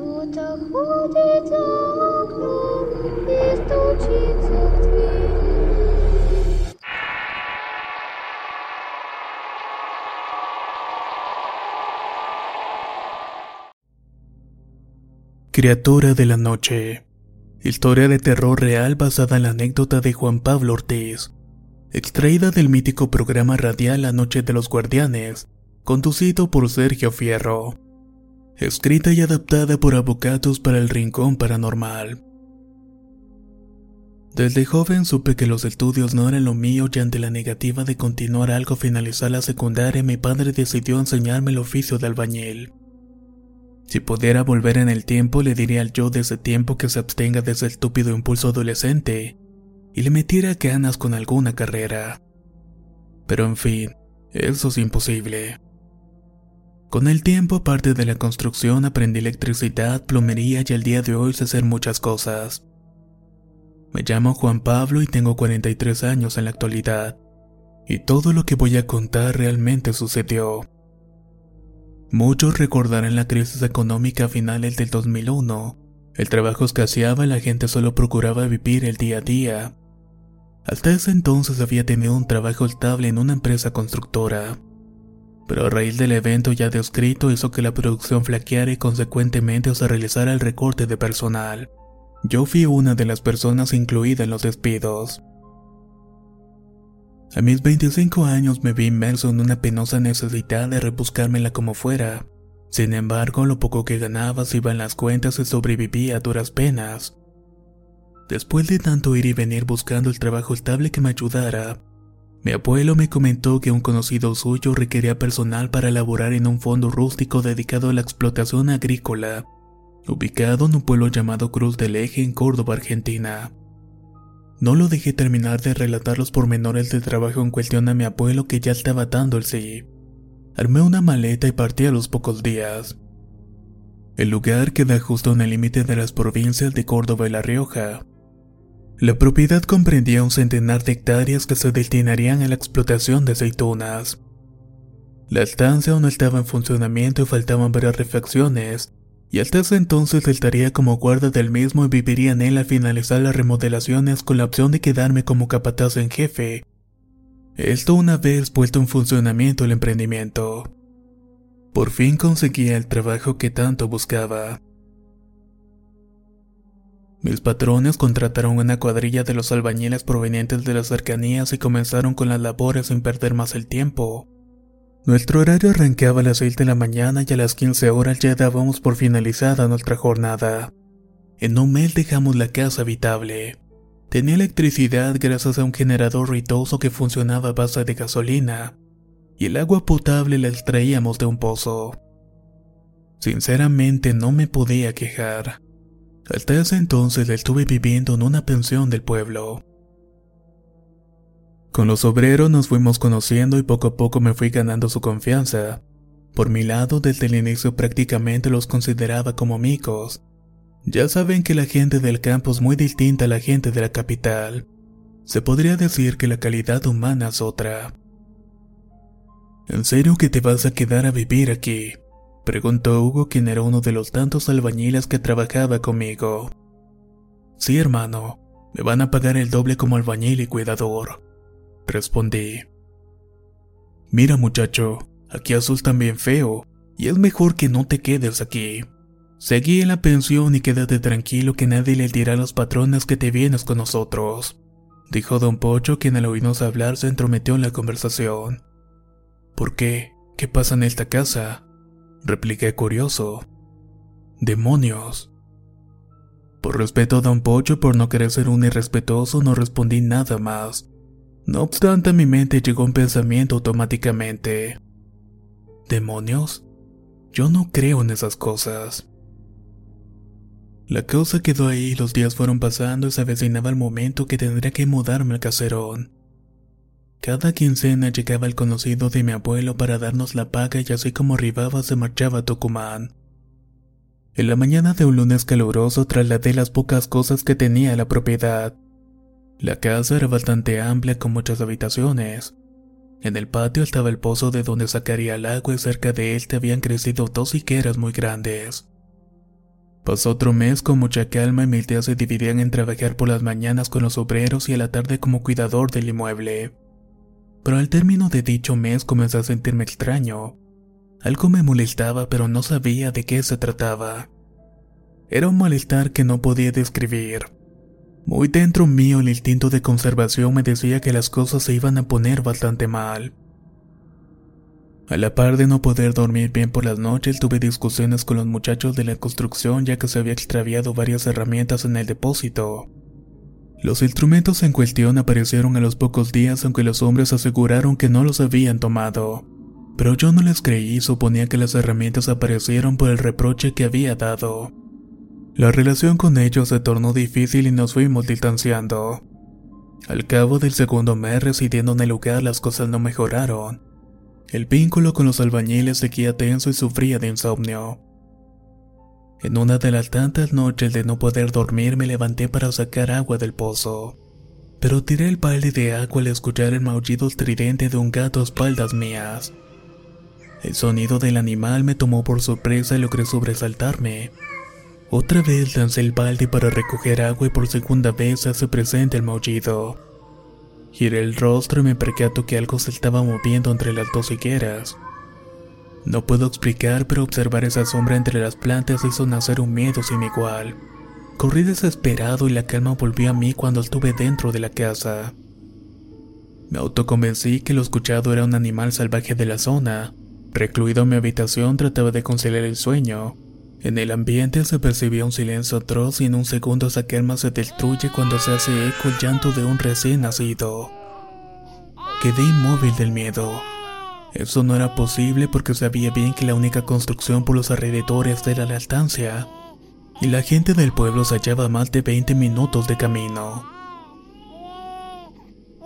Кто-то ходит за окном и стучится в дверь. Criatura de la Noche. Historia de terror real basada en la anécdota de Juan Pablo Ortiz. Extraída del mítico programa radial La Noche de los Guardianes, conducido por Sergio Fierro. Escrita y adaptada por Avocados para el Rincón Paranormal. Desde joven supe que los estudios no eran lo mío y ante la negativa de continuar algo finalizar la secundaria mi padre decidió enseñarme el oficio de albañil. Si pudiera volver en el tiempo, le diría al yo de ese tiempo que se abstenga de ese estúpido impulso adolescente y le metiera ganas con alguna carrera. Pero en fin, eso es imposible. Con el tiempo, aparte de la construcción, aprendí electricidad, plomería y al día de hoy sé hacer muchas cosas. Me llamo Juan Pablo y tengo 43 años en la actualidad. Y todo lo que voy a contar realmente sucedió. Muchos recordarán la crisis económica a finales del 2001. El trabajo escaseaba y la gente solo procuraba vivir el día a día. Hasta ese entonces había tenido un trabajo estable en una empresa constructora. Pero a raíz del evento ya descrito hizo que la producción flaqueara y consecuentemente se realizara el recorte de personal. Yo fui una de las personas incluida en los despidos. A mis 25 años me vi inmerso en una penosa necesidad de rebuscármela como fuera. Sin embargo, lo poco que ganaba se iba en las cuentas y sobrevivía a duras penas. Después de tanto ir y venir buscando el trabajo estable que me ayudara, mi abuelo me comentó que un conocido suyo requería personal para laborar en un fondo rústico dedicado a la explotación agrícola, ubicado en un pueblo llamado Cruz del Eje en Córdoba, Argentina. No lo dejé terminar de relatar los pormenores del trabajo en cuestión a mi abuelo que ya estaba dando el sí. Armé una maleta y partí a los pocos días. El lugar queda justo en el límite de las provincias de Córdoba y La Rioja. La propiedad comprendía un centenar de hectáreas que se destinarían a la explotación de aceitunas. La estancia aún estaba en funcionamiento y faltaban varias refacciones, y hasta ese entonces estaría como guarda del mismo y viviría en él al finalizar las remodelaciones con la opción de quedarme como capataz en jefe. Esto una vez puesto en funcionamiento el emprendimiento. Por fin conseguía el trabajo que tanto buscaba. Mis patrones contrataron una cuadrilla de los albañiles provenientes de las cercanías y comenzaron con las labores sin perder más el tiempo. Nuestro horario arrancaba a las 6 de la mañana y a las 15 horas ya dábamos por finalizada nuestra jornada. En un mes dejamos la casa habitable. Tenía electricidad gracias a un generador ruidoso que funcionaba a base de gasolina, y el agua potable la extraíamos de un pozo. Sinceramente no me podía quejar. Hasta ese entonces estuve viviendo en una pensión del pueblo. Con los obreros nos fuimos conociendo y poco a poco me fui ganando su confianza. Por mi lado, desde el inicio prácticamente los consideraba como amigos. Ya saben que la gente del campo es muy distinta a la gente de la capital. Se podría decir que la calidad humana es otra. ¿En serio que te vas a quedar a vivir aquí? Preguntó Hugo, quien era uno de los tantos albañiles que trabajaba conmigo. Sí, hermano, me van a pagar el doble como albañil y cuidador. Respondí. Mira muchacho, aquí asustan bien feo, y es mejor que no te quedes aquí. Seguí en la pensión y quédate tranquilo que nadie le dirá a los patrones que te vienes con nosotros. Dijo don Pocho, quien al oírnos hablar se entrometió en la conversación. ¿Por qué? ¿Qué pasa en esta casa? Repliqué curioso. Demonios. Por respeto a Don Pocho por no querer ser un irrespetuoso no respondí nada más. No obstante a mi mente llegó un pensamiento automáticamente. ¿Demonios? Yo no creo en esas cosas. La cosa quedó ahí, los días fueron pasando y se avecinaba el momento que tendría que mudarme al caserón. Cada quincena llegaba el conocido de mi abuelo para darnos la paga y así como arribaba se marchaba a Tucumán. En la mañana de un lunes caluroso trasladé las pocas cosas que tenía la propiedad. La casa era bastante amplia con muchas habitaciones. En el patio estaba el pozo de donde sacaría el agua y cerca de él te habían crecido dos higueras muy grandes. Pasó otro mes con mucha calma y mis días se dividían en trabajar por las mañanas con los obreros y a la tarde como cuidador del inmueble. Pero al término de dicho mes comencé a sentirme extraño. Algo me molestaba pero no sabía de qué se trataba. Era un malestar que no podía describir. Muy dentro mío el instinto de conservación me decía que las cosas se iban a poner bastante mal. A la par de no poder dormir bien por las noches, tuve discusiones con los muchachos de la construcción ya que se había extraviado varias herramientas en el depósito. Los instrumentos en cuestión aparecieron a los pocos días aunque los hombres aseguraron que no los habían tomado. Pero yo no les creí y suponía que las herramientas aparecieron por el reproche que había dado. La relación con ellos se tornó difícil y nos fuimos distanciando. Al cabo del segundo mes residiendo en el lugar las cosas no mejoraron. El vínculo con los albañiles seguía tenso y sufría de insomnio. En una de las tantas noches de no poder dormir me levanté para sacar agua del pozo. Pero tiré el balde de agua al escuchar el maullido estridente de un gato a espaldas mías. El sonido del animal me tomó por sorpresa y logré sobresaltarme. Otra vez lancé el balde para recoger agua y por segunda vez hace presente el maullido. Giré el rostro y me percato que algo se estaba moviendo entre las dos higueras. No puedo explicar, pero observar esa sombra entre las plantas hizo nacer un miedo sin igual. Corrí desesperado y la calma volvió a mí cuando estuve dentro de la casa. Me autoconvencí que lo escuchado era un animal salvaje de la zona. Recluido en mi habitación trataba de conciliar el sueño. En el ambiente se percibía un silencio atroz y en un segundo esa calma se destruye cuando se hace eco el llanto de un recién nacido. Quedé inmóvil del miedo. Eso no era posible porque sabía bien que la única construcción por los alrededores era la estancia, y la gente del pueblo se hallaba a más de 20 minutos de camino.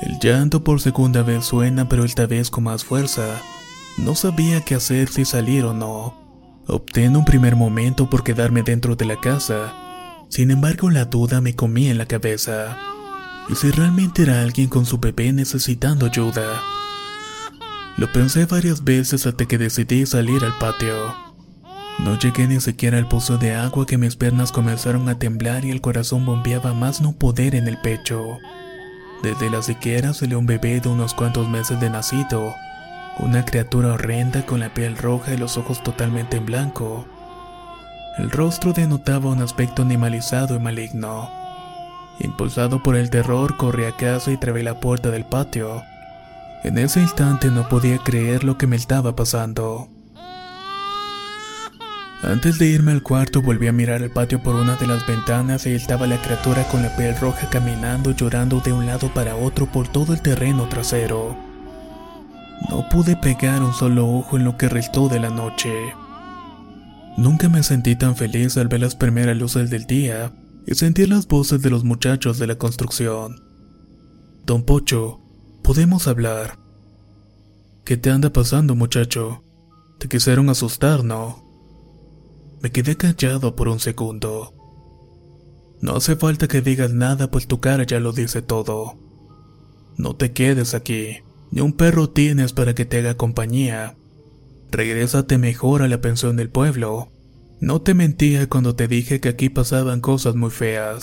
El llanto por segunda vez suena, pero esta vez con más fuerza. No sabía qué hacer si salir o no. Opté en un primer momento por quedarme dentro de la casa. Sin embargo, la duda me comía en la cabeza. ¿Y si realmente era alguien con su bebé necesitando ayuda? Lo pensé varias veces hasta que decidí salir al patio. No llegué ni siquiera al pozo de agua que mis piernas comenzaron a temblar y el corazón bombeaba más no poder en el pecho. Desde la siquiera salió un bebé de unos cuantos meses de nacido, una criatura horrenda con la piel roja y los ojos totalmente en blanco. El rostro denotaba un aspecto animalizado y maligno. Impulsado por el terror, corrí a casa y trabé la puerta del patio. En ese instante no podía creer lo que me estaba pasando. Antes de irme al cuarto volví a mirar el patio por una de las ventanas y estaba la criatura con la piel roja caminando llorando de un lado para otro por todo el terreno trasero. No pude pegar un solo ojo en lo que restó de la noche. Nunca me sentí tan feliz al ver las primeras luces del día y sentir las voces de los muchachos de la construcción. Don Pocho, podemos hablar. ¿Qué te anda pasando, muchacho? Te quisieron asustar, ¿no? Me quedé callado por un segundo. No hace falta que digas nada, pues tu cara ya lo dice todo. No te quedes aquí. Ni un perro tienes para que te haga compañía. Regrésate mejor a la pensión del pueblo. No te mentía cuando te dije que aquí pasaban cosas muy feas.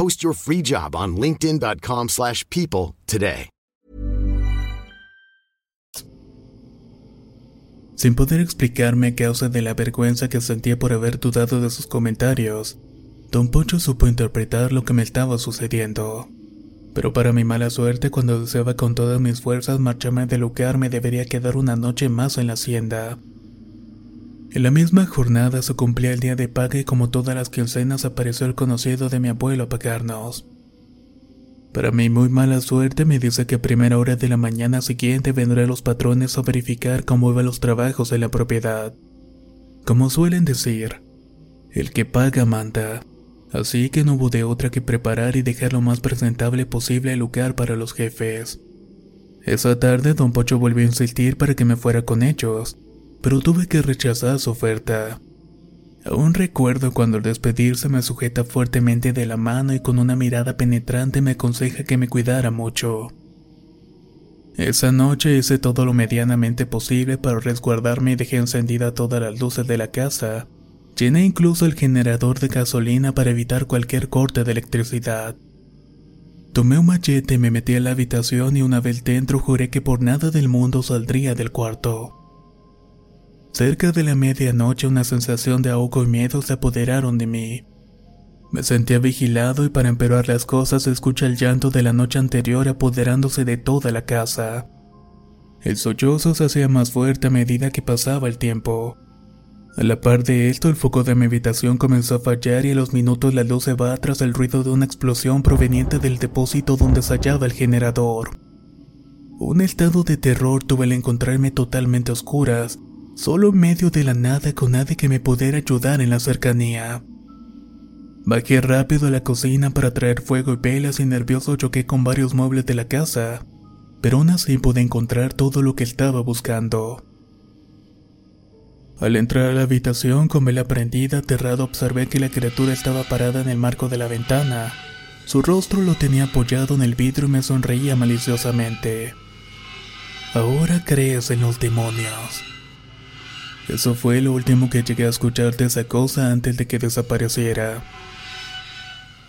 Post your free job on linkedin.com/people slash people today. Sin poder explicarme a causa de la vergüenza que sentía por haber dudado de sus comentarios, Don Poncho supo interpretar lo que me estaba sucediendo. Pero para mi mala suerte, cuando deseaba con todas mis fuerzas marcharme del lugar, me debería quedar una noche más en la hacienda. En la misma jornada se cumplía el día de paga y como todas las quincenas apareció el conocido de mi abuelo a pagarnos. Para mi muy mala suerte me dice que a primera hora de la mañana siguiente vendrán los patrones a verificar cómo iban los trabajos en la propiedad. Como suelen decir, el que paga manda. Así que no hubo otra que preparar y dejar lo más presentable posible el lugar para los jefes. Esa tarde don Pocho volvió a insistir para que me fuera con ellos, pero tuve que rechazar su oferta. Aún recuerdo cuando al despedirse me sujeta fuertemente de la mano y con una mirada penetrante me aconseja que me cuidara mucho. Esa noche hice todo lo medianamente posible para resguardarme y dejé encendida todas las luces de la casa. Llené incluso el generador de gasolina para evitar cualquier corte de electricidad. Tomé un machete me metí a la habitación y una vez dentro juré que por nada del mundo saldría del cuarto. Cerca de la medianoche una sensación de ahogo y miedo se apoderaron de mí. Me sentía vigilado y para empeorar las cosas escucha el llanto de la noche anterior apoderándose de toda la casa. El sollozo se hacía más fuerte a medida que pasaba el tiempo. A la par de esto, el foco de mi habitación comenzó a fallar y a los minutos la luz se va tras el ruido de una explosión proveniente del depósito donde se hallaba el generador. Un estado de terror tuve al encontrarme totalmente a oscuras solo en medio de la nada con nadie que me pudiera ayudar en la cercanía. Bajé rápido a la cocina para traer fuego y velas y nervioso choqué con varios muebles de la casa, pero aún así pude encontrar todo lo que estaba buscando. Al entrar a la habitación con vela prendida, aterrado observé que la criatura estaba parada en el marco de la ventana. Su rostro lo tenía apoyado en el vidrio y me sonreía maliciosamente. Ahora crees en los demonios. Eso fue lo último que llegué a escuchar de esa cosa antes de que desapareciera.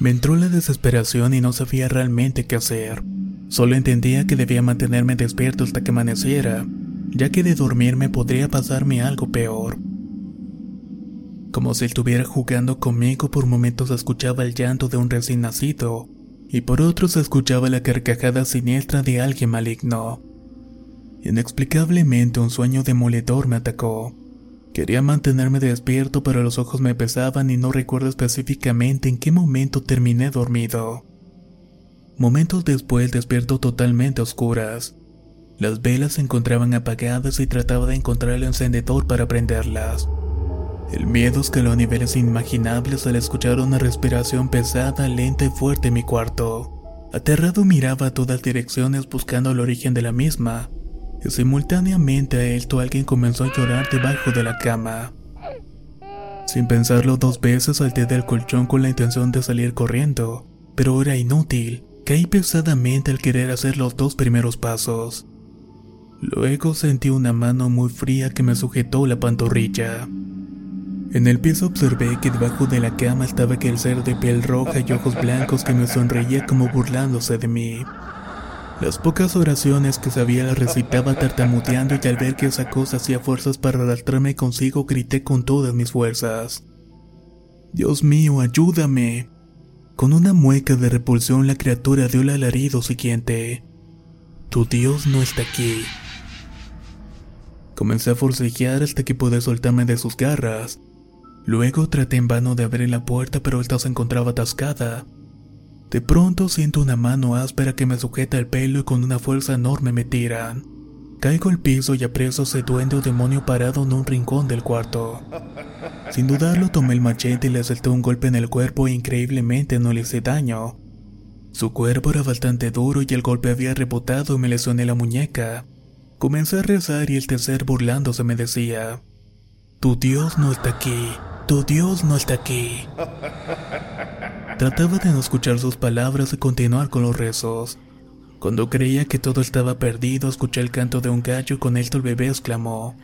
Me entró la desesperación y no sabía realmente qué hacer. Solo entendía que debía mantenerme despierto hasta que amaneciera, ya que de dormirme podría pasarme algo peor. Como si estuviera jugando conmigo, por momentos escuchaba el llanto de un recién nacido, y por otros escuchaba la carcajada siniestra de alguien maligno. Inexplicablemente un sueño demoledor me atacó. Quería mantenerme despierto pero los ojos me pesaban y no recuerdo específicamente en qué momento terminé dormido. Momentos después despierto totalmente a oscuras. Las velas se encontraban apagadas y trataba de encontrar el encendedor para prenderlas. El miedo escaló a niveles inimaginables al escuchar una respiración pesada, lenta y fuerte en mi cuarto. Aterrado miraba a todas direcciones buscando el origen de la misma, simultáneamente a esto alguien comenzó a llorar debajo de la cama. Sin pensarlo dos veces salté del colchón con la intención de salir corriendo, pero era inútil. Caí pesadamente al querer hacer los dos primeros pasos. Luego sentí una mano muy fría que me sujetó la pantorrilla. En el piso observé que debajo de la cama estaba aquel ser de piel roja y ojos blancos que me sonreía como burlándose de mí. Las pocas oraciones que sabía las recitaba tartamudeando y al ver que esa cosa hacía fuerzas para arrastrarme consigo grité con todas mis fuerzas. Dios mío, ayúdame. Con una mueca de repulsión la criatura dio el alarido siguiente. Tu Dios no está aquí. Comencé a forcejear hasta que pude soltarme de sus garras. Luego traté en vano de abrir la puerta pero esta se encontraba atascada. De pronto siento una mano áspera que me sujeta el pelo y con una fuerza enorme me tiran. Caigo al piso y apreso ese duende o demonio parado en un rincón del cuarto. Sin dudarlo tomé el machete y le solté un golpe en el cuerpo e increíblemente no le hice daño. Su cuerpo era bastante duro y el golpe había rebotado y me lesioné la muñeca. Comencé a rezar y el tercer burlándose me decía, Tu Dios no está aquí, tu Dios no está aquí. Trataba de no escuchar sus palabras y continuar con los rezos. Cuando creía que todo estaba perdido, escuché el canto de un gallo y con esto el bebé exclamó: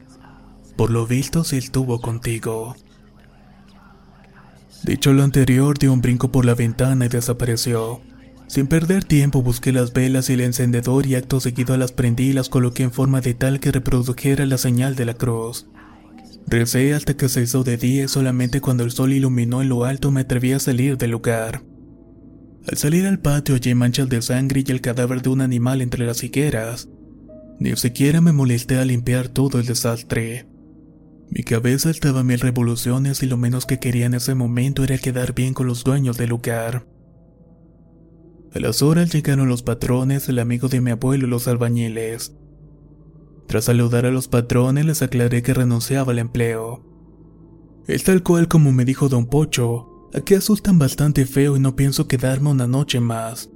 Por lo visto, sí estuvo contigo. Dicho lo anterior, dio un brinco por la ventana y desapareció. Sin perder tiempo busqué las velas y el encendedor y acto seguido las prendí y las coloqué en forma de tal que reprodujera la señal de la cruz. Recé hasta que se hizo de día y solamente cuando el sol iluminó en lo alto me atreví a salir del lugar. Al salir al patio hallé manchas de sangre y el cadáver de un animal entre las higueras. Ni siquiera me molesté a limpiar todo el desastre. Mi cabeza estaba a mil revoluciones y lo menos que quería en ese momento era quedar bien con los dueños del lugar. A las horas llegaron los patrones, el amigo de mi abuelo y los albañiles. Tras saludar a los patrones les aclaré que renunciaba al empleo. Es tal cual como me dijo don Pocho, aquí asustan bastante feo y no pienso quedarme una noche más.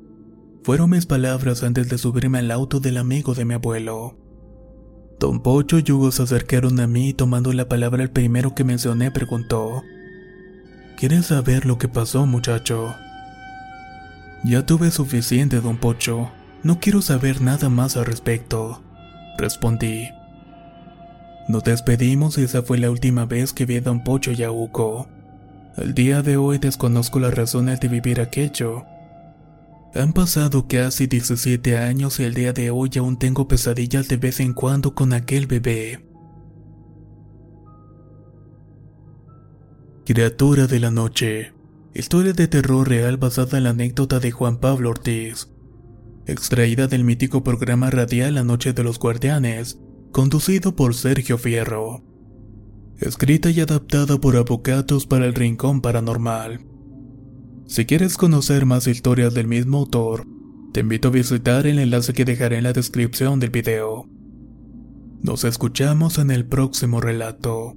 Fueron mis palabras antes de subirme al auto del amigo de mi abuelo. Don Pocho y Hugo se acercaron a mí y tomando la palabra el primero que mencioné preguntó, ¿Quieres saber lo que pasó muchacho? Ya tuve suficiente, don Pocho. No quiero saber nada más al respecto. Respondí. Nos despedimos y esa fue la última vez que vi a don Pocho y a Hugo. Al día de hoy desconozco las razones de vivir aquello, han pasado casi 17 años y el día de hoy aún tengo pesadillas de vez en cuando con aquel bebé. Criatura de la noche. Historia de terror real basada en la anécdota de Juan Pablo Ortiz. Extraída del mítico programa radial La Noche de los Guardianes, conducido por Sergio Fierro. Escrita y adaptada por Avocatos para el Rincón Paranormal. Si quieres conocer más historias del mismo autor, te invito a visitar el enlace que dejaré en la descripción del video. Nos escuchamos en el próximo relato.